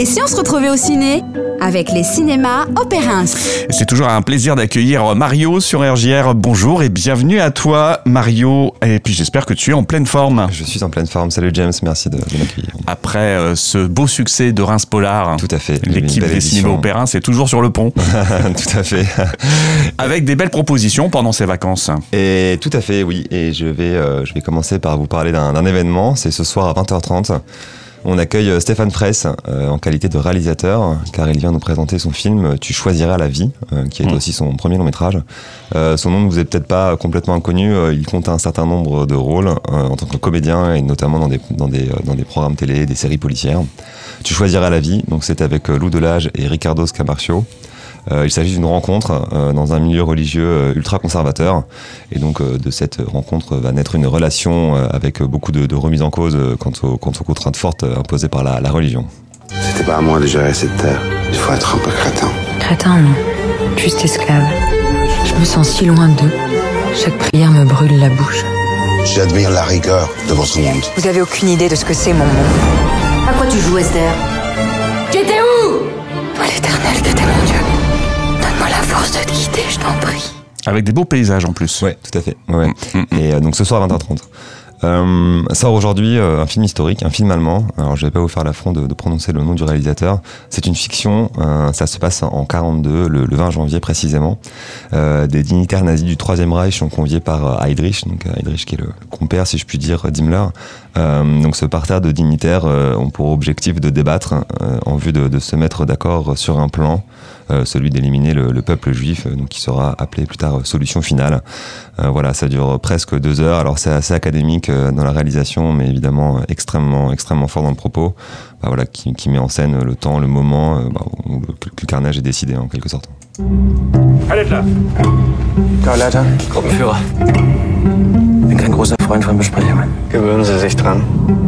Et si on se retrouvait au ciné avec les cinémas Opérins C'est toujours un plaisir d'accueillir Mario sur RGR. Bonjour et bienvenue à toi, Mario. Et puis j'espère que tu es en pleine forme. Je suis en pleine forme. Salut James, merci de, de m'accueillir. Après euh, ce beau succès de Reims Polar, Tout à fait. l'équipe des cinémas. Opérins c'est toujours sur le pont. tout à fait. avec des belles propositions pendant ces vacances. Et tout à fait, oui. Et je vais, euh, je vais commencer par vous parler d'un événement. C'est ce soir à 20h30. On accueille euh, Stéphane Fraisse euh, en qualité de réalisateur, car il vient nous présenter son film Tu choisiras la vie, euh, qui est Mm. aussi son premier long métrage. Euh, son nom ne vous est peut-être pas complètement inconnu. euh, il compte un certain nombre de rôles euh, en tant que comédien et notamment dans des, dans, des, euh, dans des programmes télé, des séries policières. Tu choisiras la vie, donc c'est avec euh, Lou Delage et Ricardo Scamarcio. Euh, il s'agit d'une rencontre euh, dans un milieu religieux euh, ultra conservateur. Et donc, euh, de cette rencontre va naître une relation euh, avec beaucoup de, de remises en cause euh, quant, aux, quant aux contraintes fortes euh, imposées par la, la religion. C'était pas à moi de gérer cette terre. Il faut être un peu crétin. Crétin, non. Juste esclave. Je me sens si loin d'eux. Chaque prière me brûle la bouche. J'admire la rigueur de votre monde. Vous avez aucune idée de ce que c'est mon monde. À quoi tu joues, Esther? J'étais où? Toi, l'éternel, t'étais mon Dieu. Je t'en prie. Avec des beaux paysages en plus. Ouais, tout à fait. Ouais, ouais. Mm, mm. Et euh, donc ce soir à 20h30. Euh, sort aujourd'hui euh, un film historique, un film allemand. Alors je vais pas vous faire l'affront de, de prononcer le nom du réalisateur. C'est une fiction. euh, ça se passe en 42, le, le 20 janvier précisément. Euh, des dignitaires nazis du Troisième Reich sont conviés par Heydrich, donc Heydrich qui est le compère, si je puis dire, d'Himmler. Euh, donc ce parterre de dignitaires euh, ont pour objectif de débattre euh, en vue de, de se mettre d'accord sur un plan, celui d'éliminer le, le peuple juif, euh, donc qui sera appelé plus tard euh, solution finale. Euh, voilà, ça dure presque deux heures. Alors c'est assez académique euh, dans la réalisation, mais évidemment euh, extrêmement, extrêmement fort dans le propos. Bah, voilà, qui, qui met en scène le temps, le moment euh, bah, où le, carnage est décidé en quelque sorte. Gruppenführer. Bin kein großer Freund von Besprechungen. Gewöhnen Sie sich dran.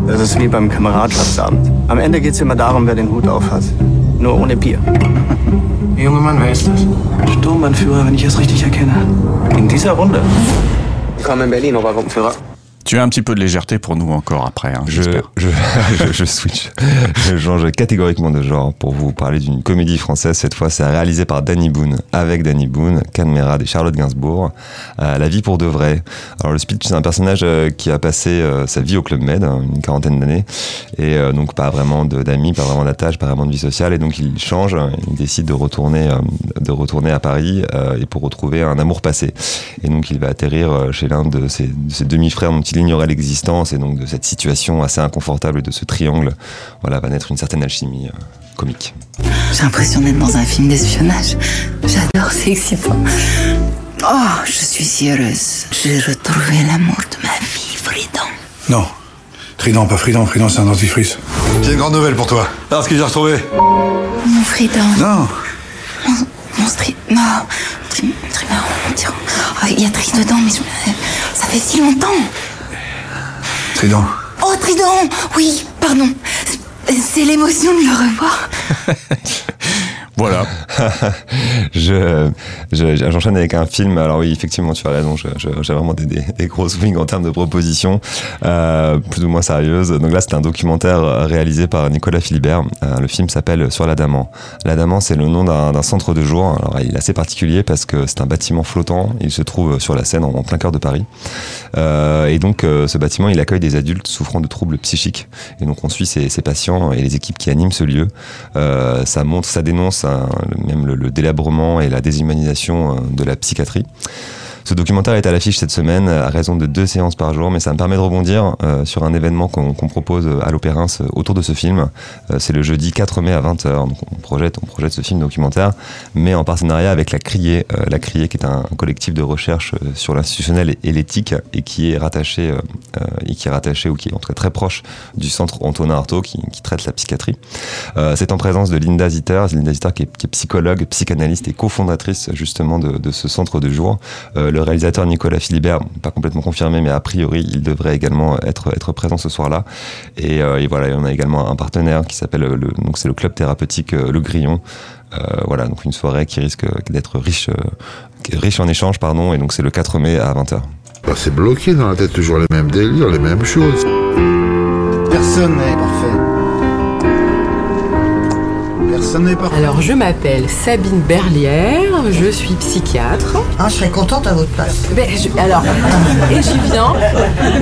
Das ist wie beim Kameradschaftsabend. Am Ende geht's immer darum, wer den Hut auf hat. Nur ohne Bier. Der junge Mann, wer ist das? Sturmbannführer, wenn ich es richtig erkenne. In dieser Runde. Willkommen in Berlin, Obergruppenführer. Tu as un petit peu de légèreté pour nous encore après, hein, Je, j'espère. je, je, je switch. Je change catégoriquement de genre pour vous parler d'une comédie française. Cette fois, c'est réalisé par Danny Boone, avec Danny Boone, Can Merad et Charlotte Gainsbourg. Euh, la vie pour de vrai. Alors, le speech, c'est un personnage euh, qui a passé euh, sa vie au Club Med, hein, une quarantaine d'années. Et donc, pas vraiment d'amis, pas vraiment d'attache, pas vraiment de vie sociale. Et donc, il change. Il décide de retourner, de retourner à Paris et pour retrouver un amour passé. Et donc, il va atterrir chez l'un de ses, de ses demi-frères dont il ignorait l'existence. Et donc, de cette situation assez inconfortable de ce triangle, voilà, va naître une certaine alchimie euh, comique. J'ai l'impression d'être dans un film d'espionnage. J'adore, c'est excitant. Oh, je suis si heureuse. J'ai retrouvé l'amour de ma vie, Fridon. Non. Trident, pas Frident. Frident, c'est un dentifrice. J'ai une grande nouvelle pour toi. Alors, ce que j'ai retrouvé Mon Fridon. Non. Mon stri... Non. Tri... Mon tyran. Oh, il y a Tri dedans, mais je... ça fait si longtemps. Trident. Oh, Trident Oui, pardon. C'est l'émotion de le revoir. Voilà. je, je- j'enchaîne avec un film. Alors oui, effectivement, tu as raison. j'ai vraiment des, des, des gros swings en termes de propositions, euh, plus ou moins sérieuses. Donc là, c'est un documentaire réalisé par Nicolas Philibert. Euh, le film s'appelle Sur l'Adamant. L'Adamant, c'est le nom d'un, centre de jour. Alors il est assez particulier parce que c'est un bâtiment flottant. Il se trouve sur la Seine, en, plein cœur de Paris. Euh, et donc, ce bâtiment, il accueille des adultes souffrant de troubles psychiques. Et donc, on suit ces, patients et les équipes qui animent ce lieu. Ça montre, ça dénonce le, le délabrement et la déshumanisation euh, de la psychiatrie. Ce documentaire est à l'affiche cette semaine à raison de deux séances par jour, mais ça me permet de rebondir euh, sur un événement qu'on propose à l'Opérins euh, autour de ce film. Euh, C'est le jeudi 4 mai à 20h. Donc on projette, on projette ce film documentaire, mais en partenariat avec La Criée. Euh, La Criée qui est un, collectif de recherche euh, sur l'institutionnel et, l'éthique et qui est rattaché euh, euh, et qui est rattaché ou qui est en cas très proche du centre Antonin Artaud qui, traite la psychiatrie. Euh, C'est en présence de Linda Zitter, Linda Zitter qui est, psychologue, psychanalyste et cofondatrice justement de ce centre de jour. Euh, le réalisateur Nicolas Philibert, pas complètement confirmé, mais a priori, il devrait également être, être présent ce soir-là. Et, euh, et voilà, on a également un partenaire qui s'appelle, le, donc c'est le club thérapeutique euh, Le Grillon. Euh, voilà, donc une soirée qui risque d'être riche, euh, riche en échanges, pardon, et donc c'est le 4 mai à 20h. Bah, c'est bloqué dans la tête, toujours les mêmes délires, les mêmes choses. Personne n'est parfait. Alors, je m'appelle Sabine Berlière, je suis psychiatre. Ah, je serais contente à votre place. Ben, je- alors, et j'y viens.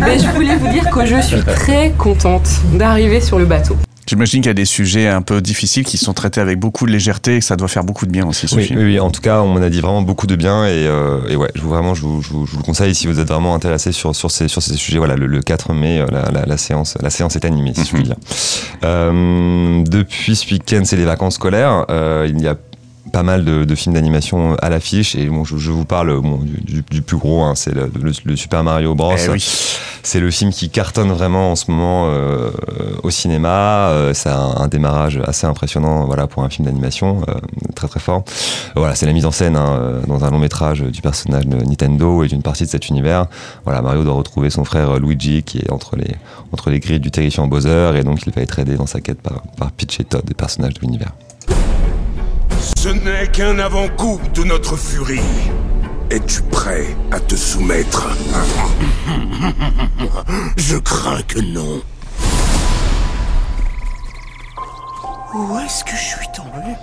Ben, je voulais vous dire que je suis très contente d'arriver sur le bateau. J'imagine qu'il y a des sujets un peu difficiles qui sont traités avec beaucoup de légèreté et que ça doit faire beaucoup de bien aussi ce Oui, film. oui, oui, en tout cas, on m'en a dit vraiment beaucoup de bien et, euh, et ouais, je vous, vraiment, je vous, je, vous, je vous le conseille si vous êtes vraiment intéressé sur, sur, ces, sur ces sujets. Voilà, le, le 4 mai, euh, la, la, la séance, la séance est animée, si je puis dire. Euh, depuis ce week-end, c'est les vacances scolaires. Euh, il y a pas mal de, de films d'animation à l'affiche et bon, je, je vous parle bon, du, du- plus gros, hein, c'est le, le- le Super Mario Bros. Eh oui. C'est le film qui cartonne vraiment en ce moment euh, au cinéma. Euh, c'est un, un démarrage assez impressionnant voilà, pour un film d'animation, euh, très très fort. Voilà, c'est la mise en scène hein, euh, dans un long métrage du personnage de Nintendo et d'une partie de cet univers. Voilà, Mario doit retrouver son frère Luigi qui est entre les, entre les grilles du terrifiant Bowser et donc il va être aidé dans sa quête par, par Peach et Todd, des personnages de l'univers. Ce n'est qu'un avant-goût de notre furie. Es-tu prêt à te soumettre Je crains que non. Où est-ce que je suis tombé?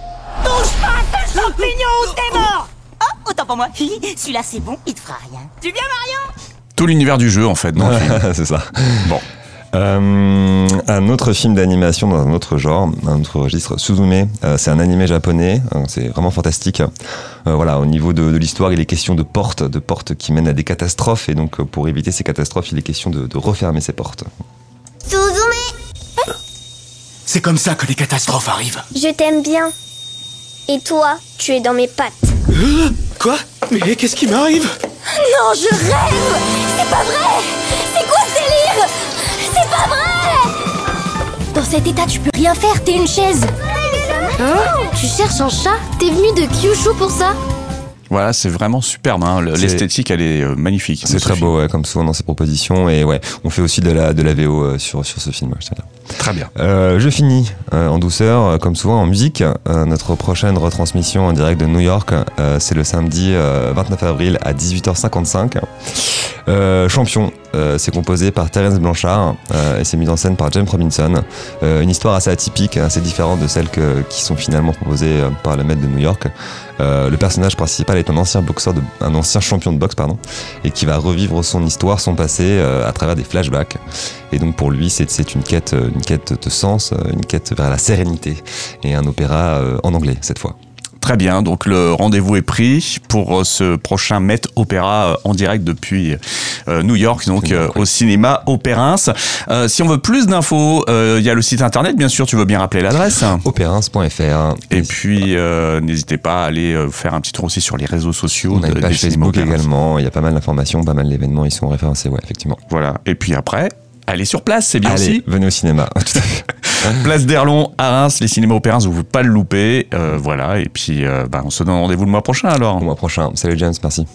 Touche pas à ce champignon ou t'es mort Oh, autant pour moi. Celui-là, c'est bon, il te fera rien. Tu viens, Mario Tout l'univers du jeu en fait. film. c'est ça. Bon. Euh, un autre film d'animation dans un autre genre, un autre registre, Suzume. Euh, c'est un animé japonais. euh, c'est vraiment fantastique. Euh, voilà, au niveau de, de l'histoire, il est question de portes, de portes qui mènent à des catastrophes. Et donc, pour éviter ces catastrophes, il est question de, de refermer ces portes. Suzume C'est comme ça que les catastrophes arrivent. Je t'aime bien. Et toi, tu es dans mes pattes. Quoi? Mais qu'est-ce qui m'arrive? Non, je rêve C'est pas vrai C'est quoi ce délire? Pas vrai Dans cet état, tu peux rien faire, t'es une chaise. Hein Tu cherches un chat T'es venu de Kyushu pour ça Voilà, c'est vraiment superbe. hein. L'esthétique, elle est euh, magnifique. C'est ce très beau, ouais, comme souvent dans ces propositions. Et ouais, on fait aussi de la, de la VO euh, sur, sur ce film. je. Très bien. Euh, je finis euh, en douceur, comme souvent en musique. Euh, notre prochaine retransmission en direct de New York, euh, c'est le samedi euh, 29 avril à 18h55. Euh, Champion, euh, c'est composé par Terence Blanchard euh, et c'est mis en scène par James Robinson. Euh, une histoire assez atypique, assez différente de celles qui sont finalement proposées par le maître de New York. Le personnage principal est un ancien boxeur, de, un ancien champion de boxe, pardon, et qui va revivre son histoire, son passé à travers des flashbacks. Et donc pour lui, c'est une quête, une quête de sens, une quête vers la sérénité, et un opéra en anglais cette fois. Très bien, donc le rendez-vous est pris pour euh, ce prochain Met Opéra euh, en direct depuis euh, New York, donc au cinéma Opérins. Euh, si on veut plus d'infos, euh, il y a le site internet, bien sûr, tu veux bien rappeler l'adresse. Opérins.fr. Et puis, euh, n'hésitez pas à aller faire un petit tour aussi sur les réseaux sociaux. On a une page Facebook Opérins. également, il y a pas mal d'informations, pas mal d'événements, ils sont référencés, ouais, effectivement. Voilà, et puis après, allez sur place, c'est bien Allez, aussi. venez au cinéma. Tout à fait. Place d'Erlon à Reims, les cinémas Opérins, vous ne pouvez pas le louper. Euh, voilà, et puis euh, bah, on se donne rendez-vous le mois prochain alors. Au mois prochain. Salut James, merci.